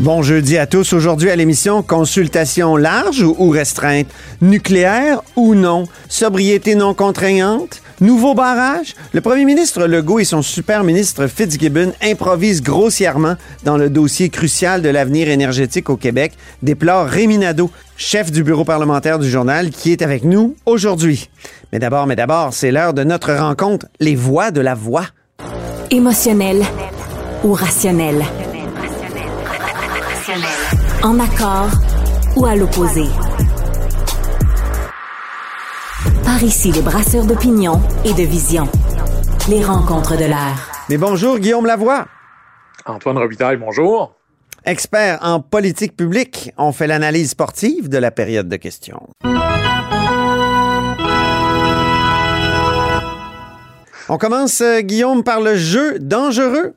Bon jeudi à tous. Aujourd'hui à l'émission, consultation large ou restreinte, nucléaire ou non, sobriété non contraignante, nouveau barrage? Le premier ministre Legault et son super ministre Fitzgibbon improvisent grossièrement dans le dossier crucial de l'avenir énergétique au Québec, déplore Rémi Nadeau, chef du bureau parlementaire du journal, qui est avec nous aujourd'hui. Mais d'abord, mais d'abord, c'est l'heure de notre rencontre, les voix de la voix. Émotionnel ou En accord ou à l'opposé. Par ici, les brasseurs d'opinion et de vision. Les rencontres de l'air. Mais bonjour, Guillaume Lavoie. Antoine Robitaille, bonjour. Expert en politique publique, on fait l'analyse sportive de la période de questions. On commence, euh, Guillaume, par le jeu dangereux.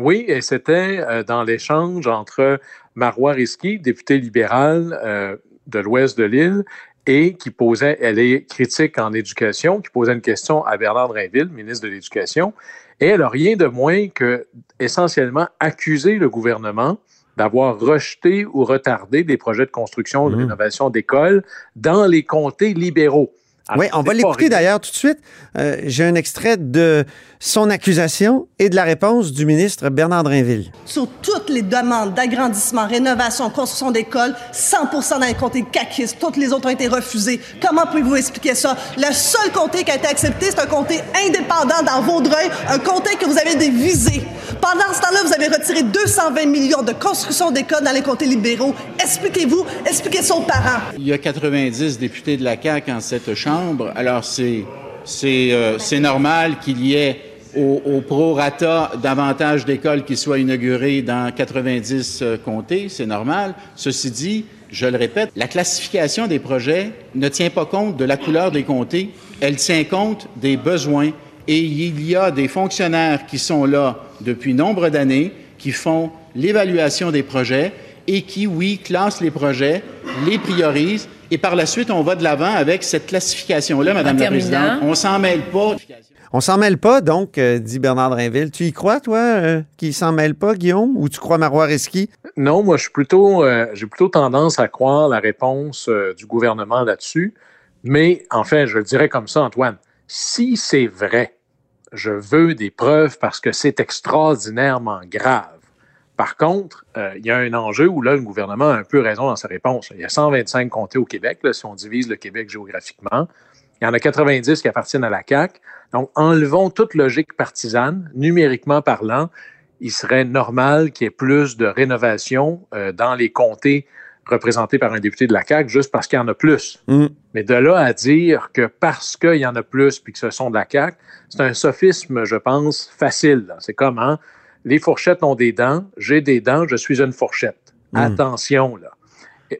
Oui, et c'était euh, dans l'échange entre Marois Risky, députée libérale euh, de l'ouest de l'île, et qui posait, elle est critique en éducation, qui posait une question à Bernard Drinville, ministre de l'Éducation, et elle n'a rien de moins que essentiellement accusé le gouvernement d'avoir rejeté ou retardé des projets de construction ou de Mmh. rénovation d'écoles dans les comtés libéraux. Alors, Oui, on va l'écouter d'ailleurs tout de suite. Euh, J'ai un extrait de son accusation et de la réponse du ministre Bernard Drinville. sur toutes les demandes d'agrandissement, rénovation, construction d'écoles, 100% dans les comtés caquistes. Toutes les autres ont été refusées. Comment pouvez-vous expliquer ça? Le seul comté qui a été accepté, c'est un comté indépendant dans Vaudreuil, un comté que vous avez dévisé. Pendant ce temps-là, vous avez retiré 220 millions de construction d'écoles dans les comtés libéraux. Expliquez-vous, expliquez ça aux parents. Il y a 90 députés de la CAQ en cette Chambre. Alors, euh, c'est normal qu'il y ait au, au prorata davantage d'écoles qui soient inaugurées dans 90 euh, comtés. C'est normal. Ceci dit, je le répète, la classification des projets ne tient pas compte de la couleur des comtés. Elle tient compte des besoins. Et il y a des fonctionnaires qui sont là depuis nombre d'années, qui font l'évaluation des projets et qui, oui, classent les projets, les priorisent, et par la suite, on va de l'avant avec cette classification-là, Madame la terminant. Présidente. On s'en mêle pas. On s'en mêle pas, donc, euh, dit Bernard Drinville. Tu y crois, toi, euh, qu'il s'en mêle pas, Guillaume, ou tu crois Marois Risky? Non, moi, je suis plutôt, euh, j'ai plutôt tendance à croire la réponse euh, du gouvernement là-dessus. Mais, en fait, je le dirais comme ça, Antoine. Si c'est vrai, je veux des preuves parce que c'est extraordinairement grave. Par contre, euh, il y a un enjeu où là, le gouvernement a un peu raison dans sa réponse. Il y a 125 comtés au Québec, là, si on divise le Québec géographiquement. Il y en a 90 qui appartiennent à la CAQ. Donc, enlevons toute logique partisane, numériquement parlant, il serait normal qu'il y ait plus de rénovation euh, dans les comtés représentés par un député de la CAQ juste parce qu'il y en a plus. Mm. Mais de là à dire que parce qu'il y en a plus puis que ce sont de la CAQ, c'est un sophisme, je pense, facile. C'est comme, hein, les fourchettes ont des dents, j'ai des dents, je suis une fourchette. Mm. Attention, là.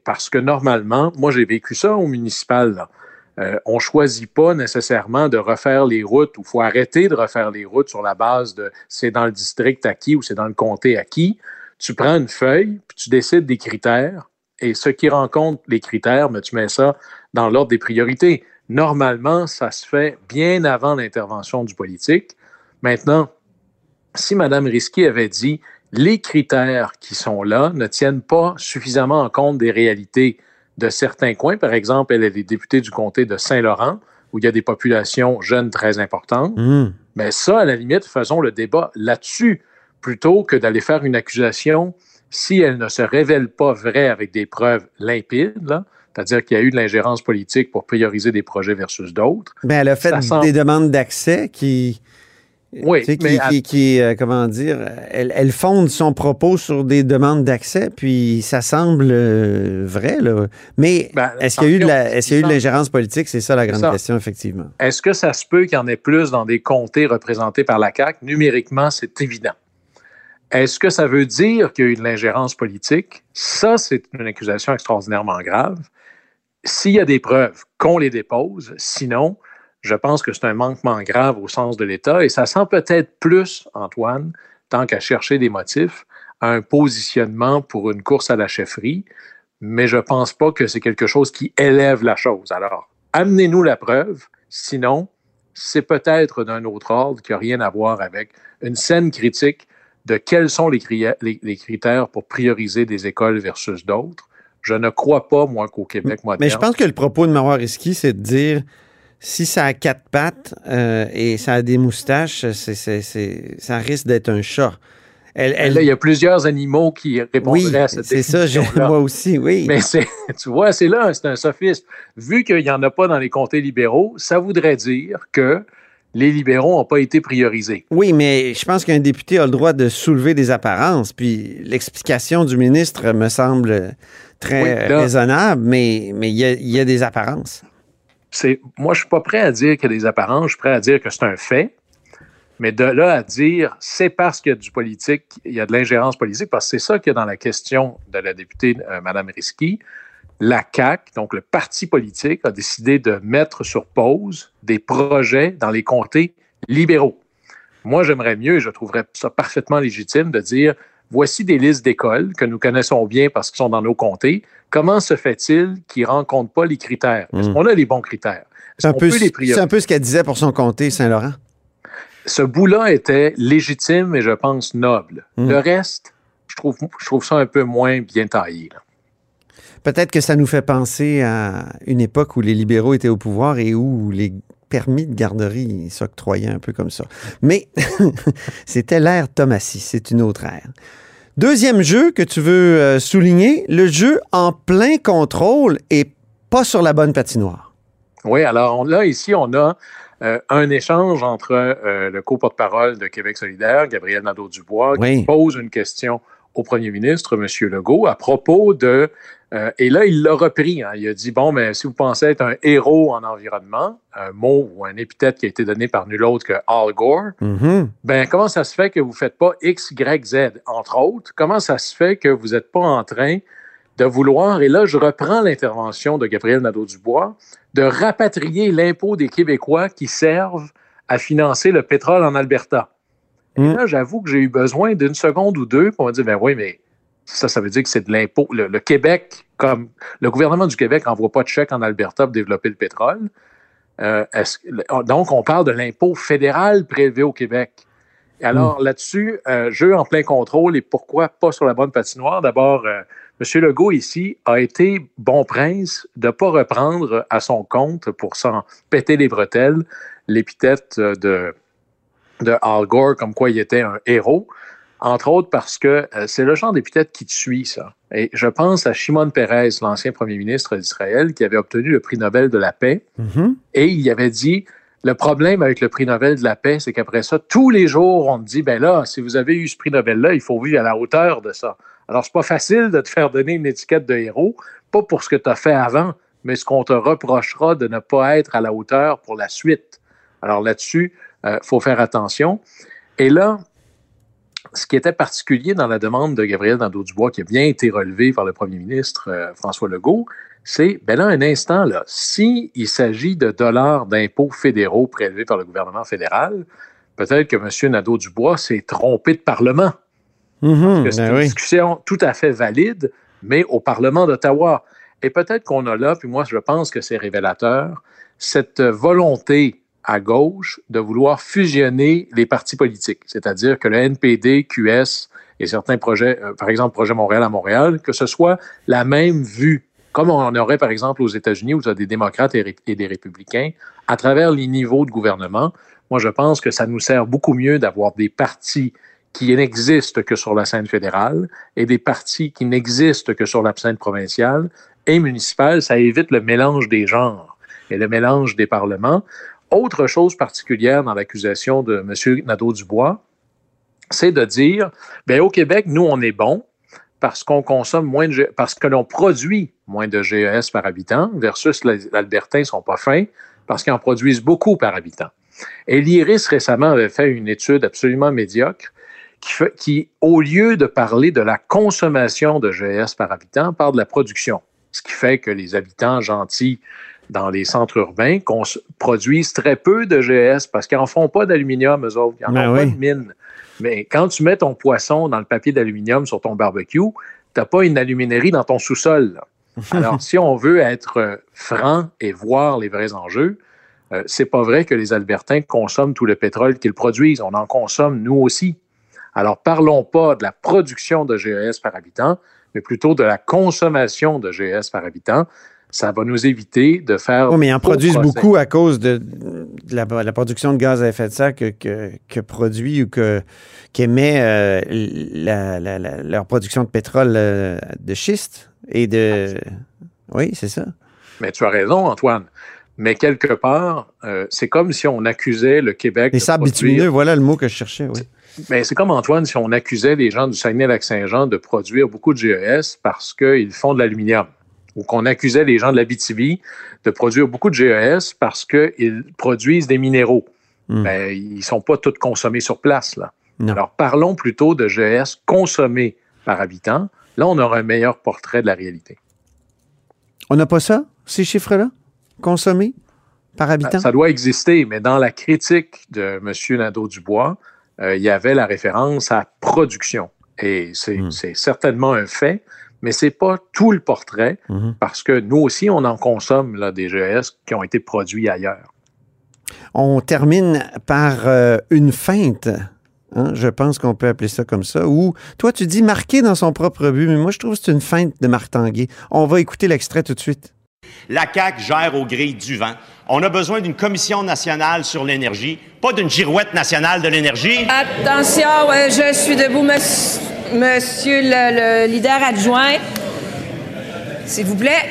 Parce que normalement, moi, j'ai vécu ça au municipal, là. Euh, on choisit pas nécessairement de refaire les routes ou faut arrêter de refaire les routes sur la base de c'est dans le district à qui ou c'est dans le comté à qui. Tu prends une feuille, puis tu décides des critères et ce qui rencontre les critères, mais tu mets ça dans l'ordre des priorités. Normalement, ça se fait bien avant l'intervention du politique. Maintenant, si Mme Risky avait dit les critères qui sont là ne tiennent pas suffisamment en compte des réalités de certains coins, par exemple, elle est députée du comté de Saint-Laurent, où il y a des populations jeunes très importantes, Mm. mais ça, à la limite, faisons le débat là-dessus, plutôt que d'aller faire une accusation si elle ne se révèle pas vraie avec des preuves limpides, c'est-à-dire qu'il y a eu de l'ingérence politique pour prioriser des projets versus d'autres. Ben, elle a fait des demandes d'accès qui, oui, qui, qui, qui euh, comment dire, elle, elle, fonde son propos sur des demandes d'accès, puis ça semble euh, vrai, là. Mais ben, est-ce qu'il y a eu de la, est-ce qu'il y a eu de l'ingérence politique? C'est ça la grande question, effectivement. Est-ce que ça se peut qu'il y en ait plus dans des comtés représentés par la CAQ? Numériquement, c'est évident. Est-ce que ça veut dire qu'il y a eu de l'ingérence politique? Ça, c'est une accusation extraordinairement grave. S'il y a des preuves, qu'on les dépose. Sinon, je pense que c'est un manquement grave au sens de l'État et ça sent peut-être plus, Antoine, tant qu'à chercher des motifs, un positionnement pour une course à la chefferie, mais je ne pense pas que c'est quelque chose qui élève la chose. Alors, amenez-nous la preuve, sinon, c'est peut-être d'un autre ordre qui n'a rien à voir avec une scène critique de quels sont les, critères pour prioriser des écoles versus d'autres. Je ne crois pas, moi, qu'au Québec moderne. Mais je pense que le propos de Marois c'est de dire si ça a quatre pattes euh, et ça a des moustaches, ça risque d'être un chat. Elle, il y a plusieurs animaux qui répondraient à cette c'est ça, moi aussi, oui. Mais tu vois, c'est là, c'est un sophisme. Vu qu'il n'y en a pas dans les comtés libéraux, ça voudrait dire que les libéraux n'ont pas été priorisés. Oui, mais je pense qu'un député a le droit de soulever des apparences. Puis l'explication du ministre me semble très raisonnable, mais, mais il, y a, des apparences. Moi, je suis pas prêt à dire qu'il y a des apparences, je suis prêt à dire que c'est un fait. Mais de là à dire c'est parce qu'il y a du politique, il y a de l'ingérence politique, parce que c'est ça qu'il y a dans la question de la députée euh, Mme Risky la CAC, donc le parti politique, a décidé de mettre sur pause des projets dans les comtés libéraux. Moi, j'aimerais mieux, et je trouverais ça parfaitement légitime, de dire voici des listes d'écoles que nous connaissons bien parce qu'ils sont dans nos comtés. Comment se fait-il qu'ils ne rencontrent pas les critères? Est-ce hmm. qu'on a les bons critères? C'est un, peu, un peu ce qu'elle disait pour son comté Saint-Laurent. Ce bout-là était légitime et je pense noble. Hmm. Le reste, je trouve, je trouve ça un peu moins bien taillé. Peut-être que ça nous fait penser à une époque où les libéraux étaient au pouvoir et où les permis de garderie s'octroyaient un peu comme ça. Mais c'était l'ère Thomasy, c'est une autre ère. Deuxième jeu que tu veux euh, souligner, le jeu en plein contrôle et pas sur la bonne patinoire. Oui, alors là, ici, on a euh, un échange entre euh, le co-porte-parole de Québec solidaire, Gabriel Nadeau-Dubois, qui pose une question au premier ministre, M. Legault, à propos de... Euh, et là, il l'a repris. Hein. il a dit, bon, mais si vous pensez être un héros en environnement, un mot ou un épithète qui a été donné par nul autre que Al Gore, mm-hmm. ben comment ça se fait que vous ne faites pas X, Y, Z, entre autres? Comment ça se fait que vous n'êtes pas en train de vouloir, et là, je reprends l'intervention de Gabriel Nadeau-Dubois, de rapatrier l'impôt des Québécois qui servent à financer le pétrole en Alberta? Et mm. là, j'avoue que j'ai eu besoin d'une seconde ou deux pour me dire, ben oui, mais ça, ça veut dire que c'est de l'impôt. Le, Québec, comme le gouvernement du Québec n'envoie pas de chèque en Alberta pour développer le pétrole. Euh, donc, on parle de l'impôt fédéral prélevé au Québec. alors, mm. là-dessus, euh, jeu en plein contrôle et pourquoi pas sur la bonne patinoire? D'abord, euh, M. Legault, ici, a été bon prince de ne pas reprendre à son compte pour s'en péter les bretelles l'épithète de de Al Gore comme quoi il était un héros, entre autres parce que euh, c'est le genre d'épithète qui te suit, ça. Et je pense à Shimon Peres, l'ancien premier ministre d'Israël, qui avait obtenu le prix Nobel de la paix, mm-hmm. et il avait dit, le problème avec le prix Nobel de la paix, c'est qu'après ça, tous les jours, on te dit, ben là, si vous avez eu ce prix Nobel-là, il faut vivre à la hauteur de ça. Alors, c'est pas facile de te faire donner une étiquette de héros, pas pour ce que tu as fait avant, mais ce qu'on te reprochera de ne pas être à la hauteur pour la suite. Alors là-dessus, euh, faut faire attention. Et là, ce qui était particulier dans la demande de Gabriel Nadeau-Dubois, qui a bien été relevé par le premier ministre euh, François Legault, c'est, ben là, un instant, là, s'il s'agit de dollars d'impôts fédéraux prélevés par le gouvernement fédéral, peut-être que M. Nadeau-Dubois s'est trompé de Parlement. Mm-hmm, c'est ben une discussion tout à fait valide, mais au Parlement d'Ottawa. Et peut-être qu'on a là, puis moi, je pense que c'est révélateur, cette volonté à gauche de vouloir fusionner les partis politiques, c'est-à-dire que le NPD, QS et certains projets, euh, par exemple Projet Montréal à Montréal, que ce soit la même vue, comme on aurait par exemple aux États-Unis où il y a des démocrates et, des républicains, à travers les niveaux de gouvernement. Moi, je pense que ça nous sert beaucoup mieux d'avoir des partis qui n'existent que sur la scène fédérale et des partis qui n'existent que sur la scène provinciale et municipale. Ça évite le mélange des genres et le mélange des parlements. Autre chose particulière dans l'accusation de M. Nadeau-Dubois, c'est de dire, bien, au Québec, nous, on est bon parce qu'on consomme moins de, parce que l'on produit moins de GES par habitant versus les Albertains sont pas fins parce qu'ils en produisent beaucoup par habitant. Et l'IRIS récemment avait fait une étude absolument médiocre qui, qui, au lieu de parler de la consommation de GES par habitant, parle de la production. Ce qui fait que les habitants gentils dans les centres urbains produisent très peu de GES parce qu'ils n'en font pas d'aluminium, eux autres. Ils n'en Ben font pas oui. de mine. Mais quand tu mets ton poisson dans le papier d'aluminium sur ton barbecue, tu n'as pas une aluminerie dans ton sous-sol. Alors, si on veut être euh, franc et voir les vrais enjeux, euh, c'est pas vrai que les Albertains consomment tout le pétrole qu'ils produisent. On en consomme nous aussi. Alors, parlons pas de la production de GES par habitant, mais plutôt de la consommation de GES par habitant. Ça va nous éviter de faire. Oui, mais ils en produisent procès. beaucoup à cause de, de la, la production de gaz à effet de serre que, que, que produit ou que qu'émet euh, la- la- la- leur production de pétrole euh, de schiste et de. Oui, c'est ça. Mais tu as raison, Antoine. Mais quelque part, euh, c'est comme si on accusait le Québec. Les sables bitumineux, voilà le mot que je cherchais, oui. Mais c'est comme Antoine, si on accusait les gens du Saguenay-Lac-Saint-Jean de produire beaucoup de GES parce qu'ils font de l'aluminium. Ou qu'on accusait les gens de l'Abitibi de produire beaucoup de GES parce qu'ils produisent des minéraux. Hmm. Ben, ils ne sont pas tous consommés sur place. Là. Non. Alors, parlons plutôt de GES consommés par habitant. Là, on aura un meilleur portrait de la réalité. On n'a pas ça, ces chiffres-là? Consommés par habitant? Ça doit exister, mais dans la critique de M. Nadeau-Dubois, euh, il y avait la référence à production. Et c'est Hmm. c'est certainement un fait, mais c'est pas tout le portrait, Mhm. parce que nous aussi, on en consomme là, des GES qui ont été produits ailleurs. On termine par euh, une feinte. hein, je pense qu'on peut appeler ça comme ça. Ou toi, tu dis marqué dans son propre but, mais moi, je trouve que c'est une feinte de Marc Tanguay. On va écouter l'extrait tout de suite. La CAQ gère au gré du vent. On a besoin d'une commission nationale sur l'énergie, pas d'une girouette nationale de l'énergie. Attention, euh, je suis debout, monsieur, monsieur le, le leader adjoint. S'il vous plaît.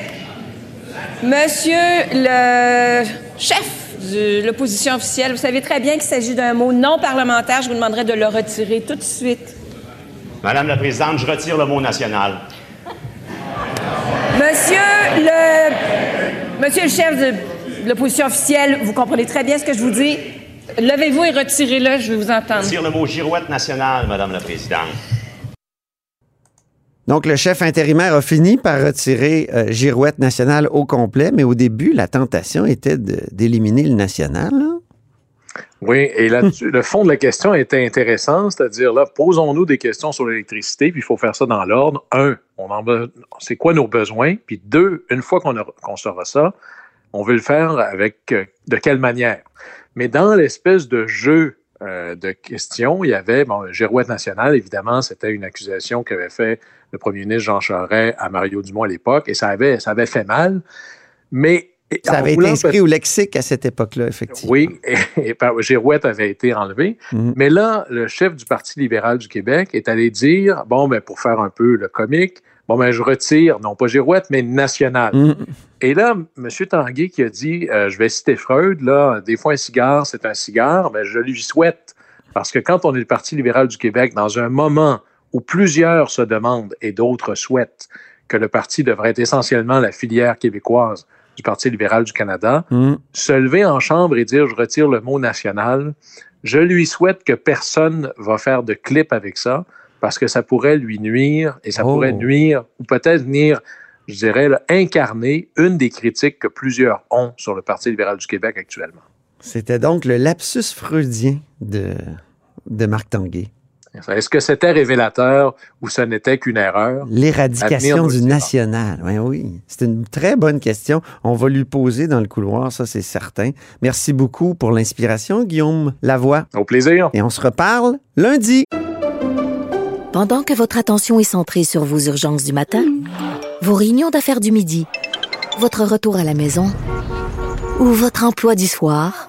Monsieur le chef de l'opposition officielle, vous savez très bien qu'il s'agit d'un mot non parlementaire. Je vous demanderai de le retirer tout de suite. Madame la Présidente, je retire le mot national. Monsieur le, monsieur le chef de l'opposition officielle, vous comprenez très bien ce que je vous dis. Levez-vous et retirez-le, je vais vous entendre. retire le mot girouette nationale, Madame la Présidente. Donc, le chef intérimaire a fini par retirer euh, Girouette nationale au complet, mais au début, la tentation était d'éliminer le national. là. Oui, et là le fond de la question était intéressant, c'est-à-dire là, posons-nous des questions sur l'électricité, puis il faut faire ça dans l'ordre. Un, on en c'est quoi nos besoins? Puis deux, une fois qu'on aura- qu'on saura ça, on veut le faire avec euh, de quelle manière? Mais dans l'espèce de jeu euh, de questions, il y avait, bon, Girouette nationale, évidemment, c'était une accusation qu'avait fait le premier ministre Jean Charest à Mario Dumont à l'époque, et ça avait, ça avait fait mal. Mais Ça avait été inscrit au lexique à cette époque-là, effectivement. oui, et, Girouette avait été enlevé. Mhm. Mais là, le chef du Parti libéral du Québec est allé dire, bon, ben, pour faire un peu le comique, bon, ben, je retire, non pas Girouette, mais national. Mhm. Et là, M. Tanguay qui a dit, euh, je vais citer Freud, là, des fois un cigare, c'est un cigare, ben, je lui souhaite, parce que quand on est le Parti libéral du Québec, dans un moment où plusieurs se demandent et d'autres souhaitent que le parti devrait être essentiellement la filière québécoise du Parti libéral du Canada, Mhm. se lever en chambre et dire je retire le mot national, je lui souhaite que personne va faire de clip avec ça parce que ça pourrait lui nuire et ça Oh. pourrait nuire ou peut-être venir, je dirais, là, incarner une des critiques que plusieurs ont sur le Parti libéral du Québec actuellement. C'était donc le lapsus freudien de, de Marc Tanguay. Est-ce que c'était révélateur ou ce n'était qu'une erreur? L'éradication du national. Oui, oui. C'est une très bonne question. On va lui poser dans le couloir, ça c'est certain. Merci beaucoup pour l'inspiration, Guillaume Lavoie. Au plaisir. Et on se reparle lundi. Pendant que votre attention est centrée sur vos urgences du matin, vos réunions d'affaires du midi, votre retour à la maison ou votre emploi du soir,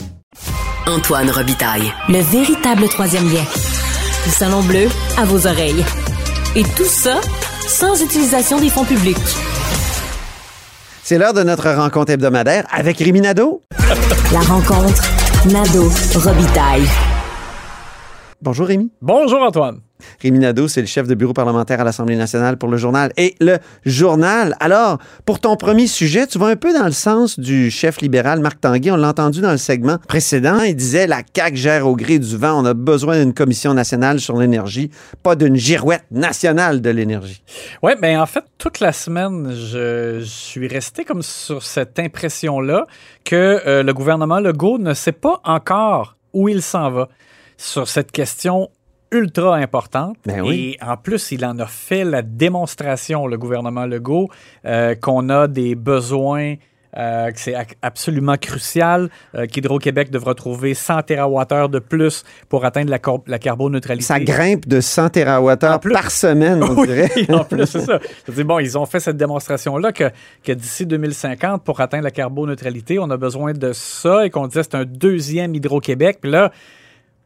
Antoine Robitaille. Le véritable troisième lien. Le salon bleu à vos oreilles. Et tout ça sans utilisation des fonds publics. C'est l'heure de notre rencontre hebdomadaire avec Rémi Nadeau. La rencontre Nadeau-Robitaille. Bonjour Rémi. Bonjour Antoine. Rémi Nadeau, c'est le chef de bureau parlementaire à l'Assemblée nationale pour le journal et le journal. Alors, pour ton premier sujet, tu vas un peu dans le sens du chef libéral Marc Tanguay. On l'a entendu dans le segment précédent. Il disait la CAQ gère au gré du vent. On a besoin d'une commission nationale sur l'énergie, pas d'une girouette nationale de l'énergie. Oui, bien en fait, toute la semaine, je, je suis resté comme sur cette impression-là que euh, le gouvernement Legault ne sait pas encore où il s'en va sur cette question ultra importante. Ben oui. Et en plus, il en a fait la démonstration, le gouvernement Legault, euh, qu'on a des besoins. euh, que c'est absolument crucial, euh, qu'Hydro-Québec devra trouver 100 TWh de plus pour atteindre la, carboneutralité. Ça grimpe de 100 TWh par semaine, on Oui, dirait. en plus, c'est ça. Je dis, bon, ils ont fait cette démonstration-là que, que d'ici 2050, pour atteindre la carboneutralité, on a besoin de ça et qu'on disait c'est un deuxième Hydro-Québec. Puis là,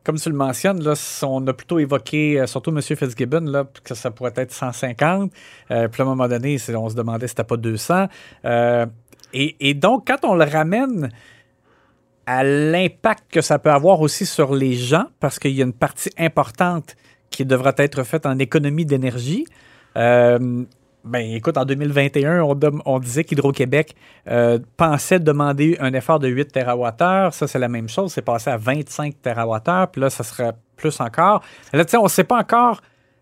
comme tu le mentionnes, là, on a plutôt évoqué, euh, surtout M. Fitzgibbon, là, que ça pourrait être 150. Euh, puis à un moment donné, on se demandait si c'était pas 200. Euh, et, et donc, quand on le ramène à l'impact que ça peut avoir aussi sur les gens, parce qu'il y a une partie importante qui devra être faite en économie d'énergie. Ben, écoute, en 2021, on, dem- on disait qu'Hydro-Québec euh, pensait demander un effort de 8 TWh. Ça, c'est la même chose. C'est passé à 25 TWh. Puis là, ça serait plus encore. Là, tu sais, on ne sait pas encore.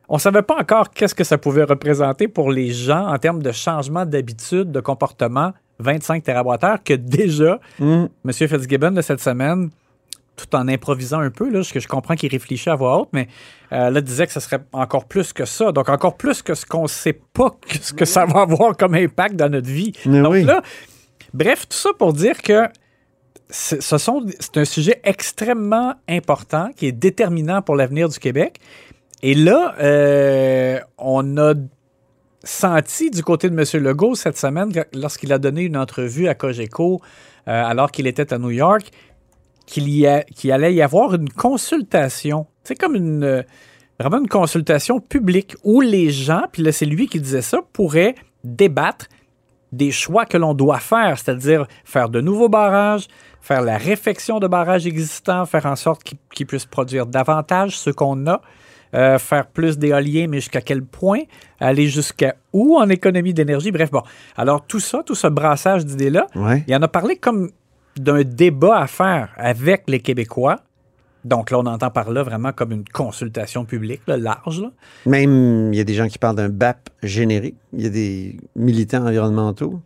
On ne savait pas encore qu'est-ce que ça pouvait représenter pour les gens en termes de changement d'habitude, de comportement. 25 TWh que déjà, Mm. M. Fitzgibbon, de cette semaine, tout en improvisant un peu, là, parce que je comprends qu'il réfléchit à voix haute, mais euh, là, disait que ce serait encore plus que ça. Donc, encore plus que ce qu'on ne sait pas que ce que ça va avoir comme impact dans notre vie. Mais Donc oui. là, bref, tout ça pour dire que c'est ce sont- c'est un sujet extrêmement important qui est déterminant pour l'avenir du Québec. Et là, euh, on a senti du côté de M. Legault cette semaine, lorsqu'il a donné une entrevue à Cogeco, euh, alors qu'il était à New York, qu'il y a- qu'il allait y avoir une consultation. C'est comme une euh, vraiment une consultation publique où les gens, puis là c'est lui qui disait ça, pourraient débattre des choix que l'on doit faire, c'est-à-dire faire de nouveaux barrages, faire la réfection de barrages existants, faire en sorte qu'ils qu'ils puissent produire davantage ce qu'on a, euh, faire plus d'éolien, mais jusqu'à quel point, aller jusqu'à où en économie d'énergie, bref, bon. Alors tout ça, tout ce brassage d'idées-là, Ouais. il en a parlé comme d'un débat à faire avec les Québécois. Donc là, on entend par là vraiment comme une consultation publique, là, large. là. Même, il y a des gens qui parlent d'un BAP générique. Il y a des militants environnementaux.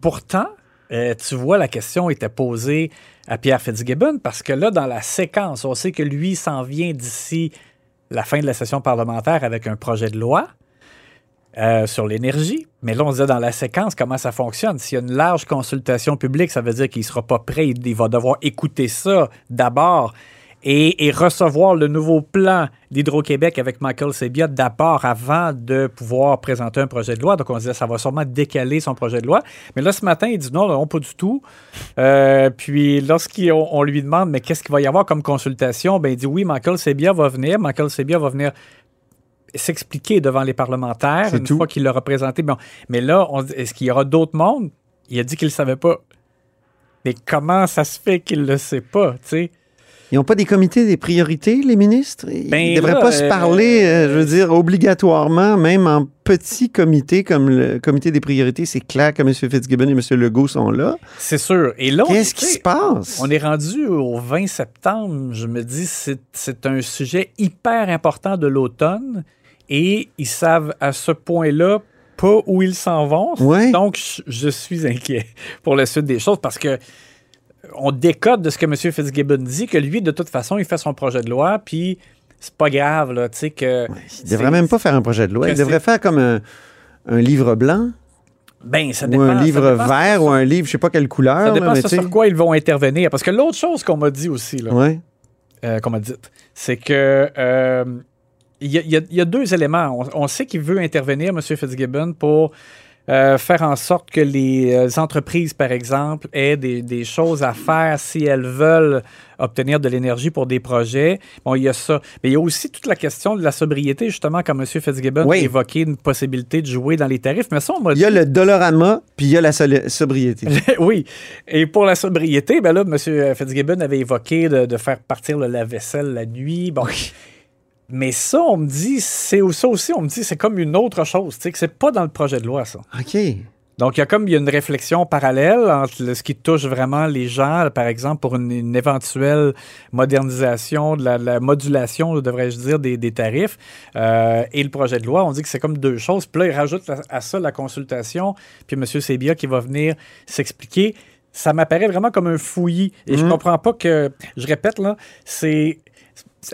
Pourtant, euh, tu vois, la question était posée à Pierre Fitzgibbon parce que là, dans la séquence, on sait que lui s'en vient d'ici la fin de la session parlementaire avec un projet de loi euh, sur l'énergie. Mais là, on disait dans la séquence comment ça fonctionne? S'il y a une large consultation publique, ça veut dire qu'il ne sera pas prêt. Il, va devoir écouter ça d'abord et, recevoir le nouveau plan d'Hydro-Québec avec Michael Sebia d'abord avant de pouvoir présenter un projet de loi. Donc, on disait ça va sûrement décaler son projet de loi. Mais là, ce matin, il dit non, non, pas du tout. Euh, puis, lorsqu'on on lui demande, mais qu'est-ce qu'il va y avoir comme consultation? Ben, il dit oui, Michael Sebia va venir. Michael Sebia va venir s'expliquer devant les parlementaires une tout. fois qu'il l'a représenté. Bon, mais là, est-ce qu'il y aura d'autres mondes? Il a dit qu'il ne savait pas. Mais comment ça se fait qu'il ne le sait pas, tu sais? Ils n'ont pas des comités des priorités, les ministres? Ils Ben ne devraient là, pas se euh, parler, euh, je veux dire, obligatoirement, même en petits comités comme le comité des priorités. C'est clair que M. Fitzgibbon et M. Legault sont là. C'est sûr. Et là, on- Qu'est-ce qui se passe? On est rendu au 20 septembre. Je me dis, c'est un sujet hyper important de l'automne et ils savent à ce point-là pas où ils s'en vont. Ouais. Donc, je, suis inquiet pour la suite des choses parce que on décode de ce que M. Fitzgibbon dit, que lui, de toute façon, il fait son projet de loi, puis c'est pas grave, là, tu sais, que... Il devrait même pas faire un projet de loi. Il devrait faire comme un, un livre blanc Ben, ça ou dépend. un ça livre vert ou un livre, je sais pas quelle couleur. Ça dépend mais sur quoi ils vont intervenir. Parce que l'autre chose qu'on m'a dit aussi, là, Ouais. euh, qu'on m'a dit, c'est que euh, il y, a- y y deux éléments. On, on sait qu'il veut intervenir, M. Fitzgibbon, pour euh, faire en sorte que les euh, entreprises, par exemple, aient des, des choses à faire si elles veulent obtenir de l'énergie pour des projets. Bon, il y a ça. Mais il y a aussi toute la question de la sobriété, justement, quand M. Fitzgibbon Oui. a évoqué une possibilité de jouer dans les tarifs. Mais ça, on m'a Il y a le dollarama, puis il y a la sobriété. oui. Et pour la sobriété, ben là, M. Fitzgibbon avait évoqué de, de faire partir le lave-vaisselle la nuit. Bon. Mais ça, on me dit, c'est ça aussi, on me dit, c'est comme une autre chose, tu sais, que c'est pas dans le projet de loi, ça. OK. Donc, il y a comme il y a une réflexion parallèle entre ce qui touche vraiment les gens, par exemple, pour une, une éventuelle modernisation, de la, la modulation, devrais-je dire, des, des tarifs, euh, et le projet de loi. On dit que c'est comme deux choses. Puis là, il rajoute à, à ça la consultation, puis M. Sébia qui va venir s'expliquer. Ça m'apparaît vraiment comme un fouillis. Et je Mhm. comprends pas que, je répète, là, c'est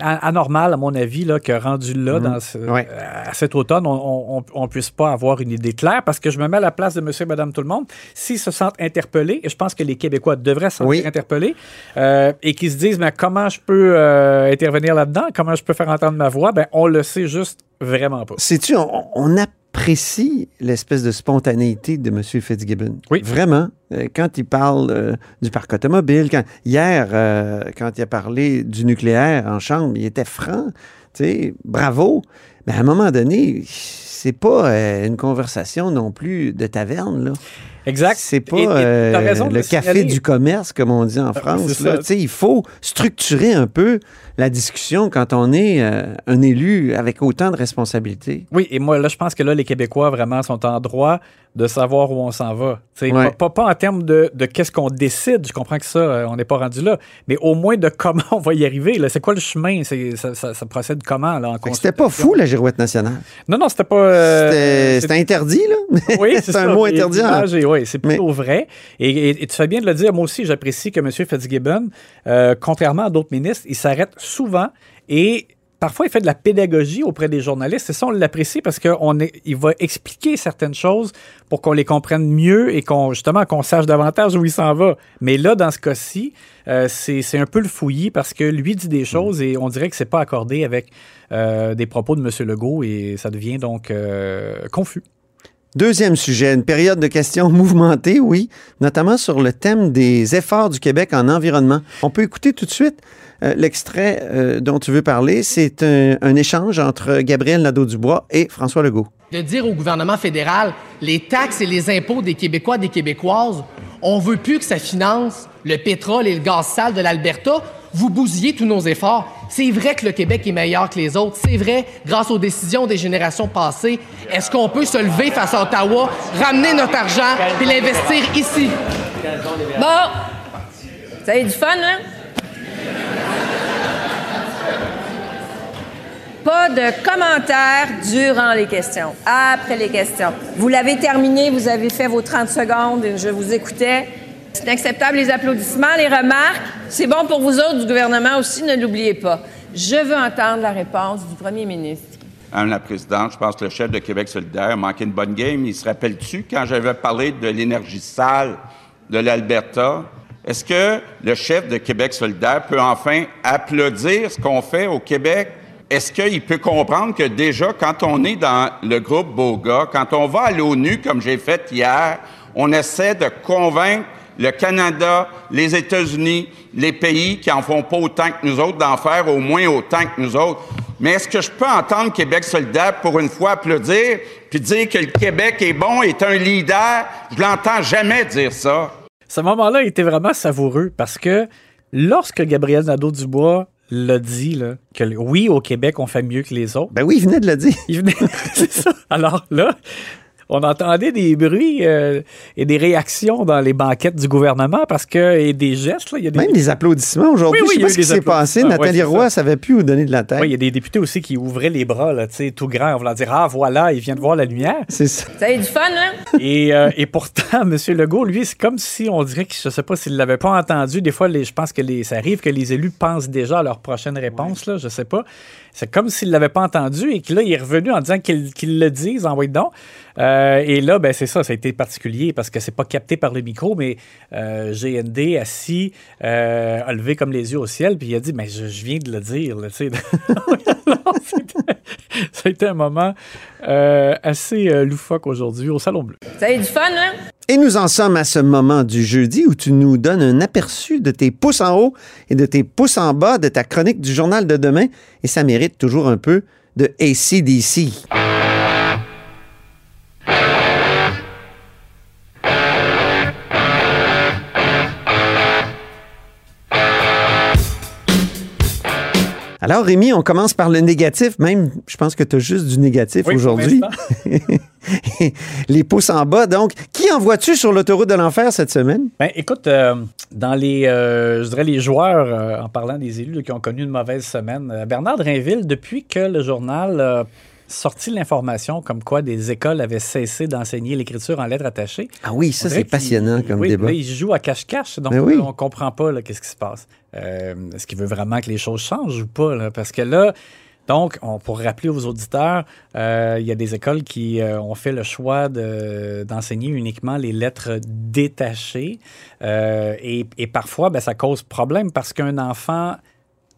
anormal, à mon avis, là, que rendu là, Mhm. dans ce- Ouais. à cet automne, on ne puisse pas avoir une idée claire parce que je me mets à la place de monsieur et madame tout le monde. S'ils se sentent interpellés, et je pense que les Québécois devraient se sentir Oui. interpellés, euh, et qu'ils se disent, mais comment je peux euh, intervenir là-dedans? Comment je peux faire entendre ma voix? Ben, on le sait juste vraiment pas. Sais-tu, on, on apprécie l'espèce de spontanéité de M. Fitzgibbon? Oui. Vraiment? Euh, Quand il parle euh, du parc automobile, quand, hier, euh, quand il a parlé du nucléaire en chambre, il était franc. Tu sais, bravo. Mais à un moment donné, c'est pas une conversation non plus de taverne, là. Exact. C'est pas Et- et euh, le café signaler. du commerce, comme on dit en France. là. Tu sais, Il faut structurer un peu la discussion quand on est euh, un élu avec autant de responsabilités. Oui, et moi, là, je pense que là, les Québécois vraiment sont en droit de savoir où on s'en va. Ouais. Pas, pas, pas en termes de, de qu'est-ce qu'on décide, je comprends que ça, euh, on n'est pas rendu là, mais au moins de comment on va y arriver. C'est quoi le chemin? Ça, ça- ça procède comment? Là, C'était pas fou, la girouette nationale. Non, non, c'était pas... euh, C'était- interdit, là. Oui, c'est un mot Et interdit. en- est- Oui, c'est plutôt vrai. Et, et- et tu fais bien de le dire. Moi aussi, j'apprécie que M. Fitzgibbon, euh, contrairement à d'autres ministres, il s'arrête souvent et parfois il fait de la pédagogie auprès des journalistes. Et ça, on l'apprécie parce qu'il va expliquer certaines choses pour qu'on les comprenne mieux et qu'on justement qu'on sache davantage où il s'en va. Mais là, dans ce cas-ci, euh, c'est c'est un peu le fouillis parce que lui dit des choses et on dirait que c'est pas accordé avec euh, des propos de M. Legault et ça devient donc euh, confus. Deuxième sujet, une période de questions mouvementée, oui, notamment sur le thème des efforts du Québec en environnement. On peut écouter tout de suite euh, l'extrait euh, dont tu veux parler. C'est un, un échange entre Gabriel Nadeau-Dubois et François Legault. de dire au gouvernement fédéral les taxes et les impôts des Québécois des Québécoises, on veut plus que ça finance le pétrole et le gaz sale de l'Alberta. Vous bousillez tous nos efforts. C'est vrai que le Québec est meilleur que les autres. C'est vrai, grâce aux décisions des générations passées. Est-ce qu'on peut se lever face à Ottawa, ramener notre argent et l'investir ici? Bon, vous avez du fun, là? Pas de commentaires durant les questions, après les questions. Vous l'avez terminé, vous avez fait vos 30 secondes, je vous écoutais. C'est inacceptable, les applaudissements, les remarques. C'est bon pour vous autres du gouvernement aussi, ne l'oubliez pas. Je veux entendre la réponse du premier ministre. Madame la Présidente, je pense que le chef de Québec solidaire a manqué une bonne game. Il se rappelle-tu quand j'avais parlé de l'énergie sale de l'Alberta? Est-ce que le chef de Québec solidaire peut enfin applaudir ce qu'on fait au Québec? Est-ce qu'il peut comprendre que déjà, quand on est dans le groupe Boga, quand on va à l'ONU, comme j'ai fait hier, on essaie de convaincre le Canada, les États-Unis, les pays qui en font pas autant que nous autres, d'en faire au moins autant que nous autres. Mais est-ce que je peux entendre Québec solidaire pour une fois applaudir puis dire que le Québec est bon, est un leader? Je l'entends jamais dire ça. Ce moment-là était vraiment savoureux parce que lorsque Gabriel Nadeau-Dubois l'a dit, là, que oui, au Québec, on fait mieux que les autres. Ben oui, il venait de le dire. Il venait, c'est ça. Alors là, on entendait des bruits euh, et des réactions dans les banquettes du gouvernement parce que et des gestes. Là, il y a des... Même des applaudissements aujourd'hui. Oui, oui, je il y a sais pas ce qui s'est passé. applaudissements. Nathalie Ouais, c'est Roy ça. savait plus où donner de la tête. Oui, il y a des députés aussi qui ouvraient les bras, là, tu sais, tout grand, en voulant dire Ah, voilà, il vient de voir la lumière. C'est ça. Ça a eu du fun, hein? et, euh, et pourtant, M. Legault, lui, c'est comme si on dirait que je sais pas s'il l'avait pas entendu. Des fois, les, je pense que les, ça arrive que les élus pensent déjà à leur prochaine réponse, là, je sais pas. C'est comme s'il l'avait pas entendu et que là, il est revenu en disant qu'il le dise, envoyé donc. Euh, et là, ben, c'est ça, ça a été particulier parce que c'est pas capté par le micro, mais euh, GND assis, euh, a levé comme les yeux au ciel, puis il a dit Mais je, viens de le dire, là, ça a été un moment euh, assez euh, loufoque aujourd'hui au Salon Bleu. Ça a eu du fun, hein? Et nous en sommes à ce moment du jeudi où tu nous donnes un aperçu de tes pouces en haut et de tes pouces en bas de ta chronique du journal de demain. Et ça mérite toujours un peu de ACDC. Alors, Rémi, on commence par le négatif. Même, je pense que tu as juste du négatif Oui, aujourd'hui. Les pouces en bas. Donc, qui envoies-tu sur l'autoroute de l'enfer cette semaine? Ben, écoute, euh, dans les, euh, je dirais les joueurs, euh, en parlant des élus là, qui ont connu une mauvaise semaine, Bernard Drainville, depuis que le journal a sorti l'information comme quoi des écoles avaient cessé d'enseigner l'écriture en lettres attachées. Ah oui, ça, c'est passionnant comme oui, débat. là, il joue à cache-cache, donc Ben oui. on comprend pas qu'est-ce qui se passe. Euh, Est-ce qu'il veut vraiment que les choses changent ou pas? Parce que là, donc, on, pour rappeler aux auditeurs, euh, il y a des écoles qui euh, ont fait le choix de- d'enseigner uniquement les lettres détachées. Et, et parfois, ben, ça cause problème parce qu'un enfant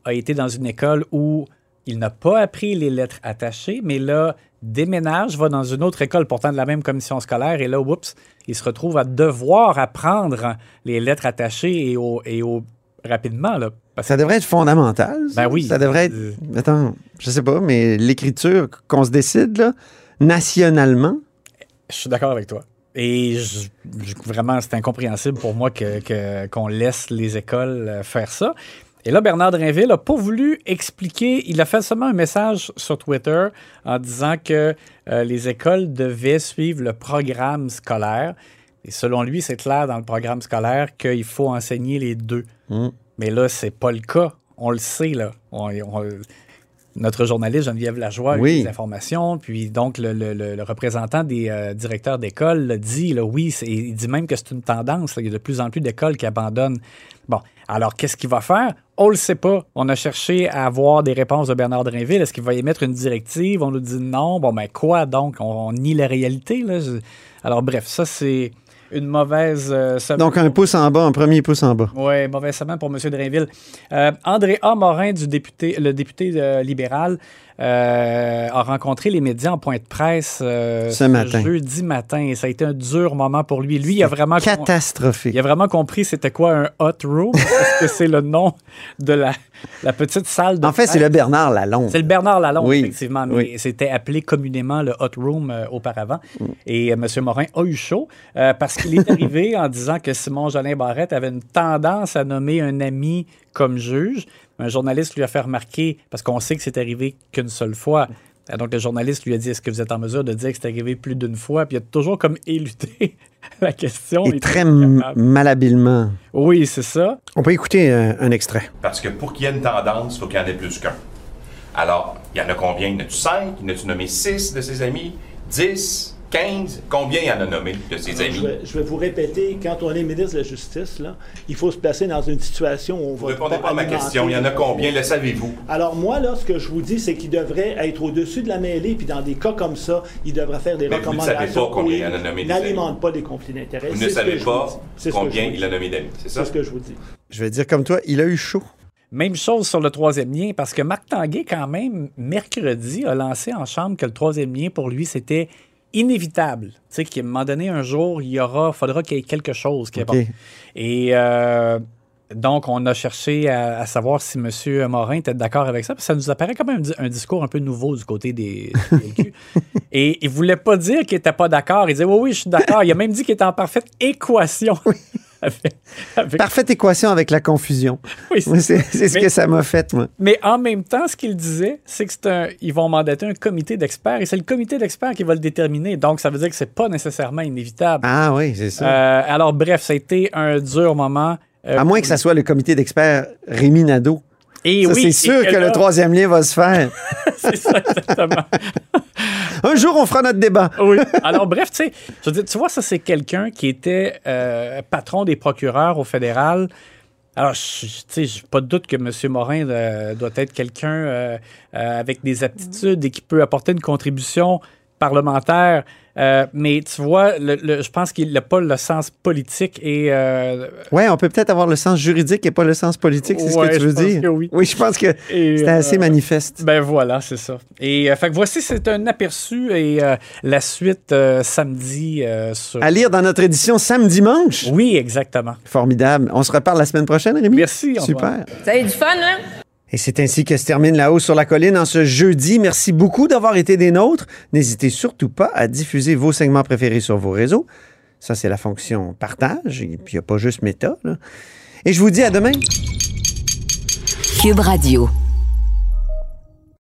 a été dans une école où il n'a pas appris les lettres attachées, mais là, déménage, va dans une autre école, pourtant de la même commission scolaire, et là, oups, il se retrouve à devoir apprendre les lettres attachées et au, et au rapidement. Là, parce Ça devrait être fondamental. ça. Ben oui. Ça devrait être. Attends, je sais pas, mais l'écriture qu'on se décide, là, nationalement? Je suis d'accord avec toi. Et je- je- vraiment, c'est incompréhensible pour moi que- que- qu'on laisse les écoles euh, faire ça. Et là, Bernard Drinville n'a pas voulu expliquer. Il a fait seulement un message sur Twitter en disant que euh, les écoles devaient suivre le programme scolaire. Et selon lui, c'est clair dans le programme scolaire qu'il faut enseigner les deux. Mm. Mais là, c'est pas le cas. On le sait, là. On- on- notre journaliste Geneviève Lajoie a eu des informations, puis donc le, le- le- le représentant des euh, directeurs d'école dit, là, oui, il dit même que c'est une tendance, là. il y a de plus en plus d'écoles qui abandonnent. Bon, alors qu'est-ce qu'il va faire? On le sait pas. On a cherché à avoir des réponses de Bernard Drinville. Est-ce qu'il va émettre une directive? On nous dit non. Bon, ben quoi donc? On, on nie la réalité. Là. Alors bref, ça c'est une mauvaise euh, semaine. Donc, un pouce en bas, un premier pouce en bas. Oui, mauvaise semaine pour M. Drainville. Euh, André A. Morin, du député, le député euh, libéral, euh, a rencontré les médias en point de presse euh, Ce matin. jeudi matin. Et ça a été un dur moment pour lui. Lui, il a vraiment... Catastrophique. Il a vraiment compris c'était quoi un hot room, parce que c'est le nom de la, la petite salle de En fait, c'est le Bernard Lalonde. C'est le Bernard Lalonde, Oui, effectivement, mais oui. c'était appelé communément le Hot Room euh, auparavant. Mm. Et M. Morin a eu chaud parce qu'il est arrivé en disant que Simon Jolin Barrette avait une tendance à nommer un ami comme juge. Un journaliste lui a fait remarquer, parce qu'on sait que c'est arrivé qu'une seule fois. Donc, le journaliste lui a dit Est-ce que vous êtes en mesure de dire que c'est arrivé plus d'une fois? Puis il a toujours comme éludé la question. Et très malhabilement. Oui, c'est ça. On peut écouter un extrait. Parce que pour qu'il y ait une tendance, il faut qu'il y en ait plus qu'un. Alors, il y en a combien? Il y en a-tu 5? Il y en a-tu nommé 6 de ses amis? 10? 15? Combien il y en a nommé de ses amis? Je vais, je vais vous répéter, quand on est ministre de la Justice, là, il faut se placer dans une situation où on Vous va. ne répondez pas à ma question. Il y en a combien? Le savez-vous? Alors moi, là, ce que je vous dis, c'est qu'il devrait être au-dessus de la mêlée, puis dans des cas comme ça, il devrait faire des Mais vous ne recommandations. savez pas combien il en a nommé N'alimente pas des conflits d'intérêts. Vous ne savez pas vous combien vous il a nommé d'amis. C'est ça? C'est ce que je vous dis. Je vais dire comme toi, il a eu chaud. Même chose sur le troisième lien, parce que Marc Tanguay, quand même, mercredi, a lancé en chambre que le troisième lien, pour lui, c'était inévitable. Tu sais, qu'à un moment donné, un jour, il y aura, faudra qu'il y ait quelque chose qui est bon. Et euh, donc, on a cherché à, à savoir si M. Morin était d'accord avec ça, parce que ça nous apparaît un, di- un discours un peu nouveau du côté des, PLQ. Et il voulait pas dire qu'il était pas d'accord. Il disait, oui, oui, je suis d'accord. Il a même dit qu'il était en parfaite équation Avec- avec- Parfaite équation avec la confusion. Oui, c'est ce Mais- que ça m'a fait, moi. Mais en même temps, ce qu'il disait, c'est que c'est un, ils vont mandater un comité d'experts et c'est le comité d'experts qui va le déterminer. Donc, ça veut dire que c'est pas nécessairement inévitable. Ah oui, c'est ça. Euh, alors, bref, ça a été un dur moment. euh, à moins que ça soit le comité d'experts Rémi Nadeau. Et Ça, oui, c'est et sûr que que là- le troisième lien va se faire. c'est ça, exactement. Un jour, on fera notre débat. oui. Alors, bref, tu sais, tu vois, ça, c'est quelqu'un qui était euh, patron des procureurs au fédéral. Alors, je- tu sais, j'ai pas de doute que M. Morin euh, doit être quelqu'un euh, avec des aptitudes et qui peut apporter une contribution parlementaire. Euh, mais tu vois, le- le- je pense qu'il n'a pas le sens politique et euh, Ouais, on peut peut-être avoir le sens juridique et pas le sens politique, c'est Ouais, ce que tu je veux pense dire? que oui. je pense que c'était assez euh, manifeste. Ben voilà, c'est ça. Et euh, fait que voici, c'est un aperçu et euh, la suite euh, samedi euh, sur. À lire dans notre édition samedi-dimanche. Oui, exactement. Formidable. On se reparle la semaine prochaine, Rémi? Merci. Super. Vous avez du fun, là? Et c'est ainsi que se termine La Hausse sur la Colline en ce jeudi. Merci beaucoup d'avoir été des nôtres. N'hésitez surtout pas à diffuser vos segments préférés sur vos réseaux. Ça, c'est la fonction partage. Et puis, il n'y a pas juste méta. Et je vous dis à demain. Cube Radio.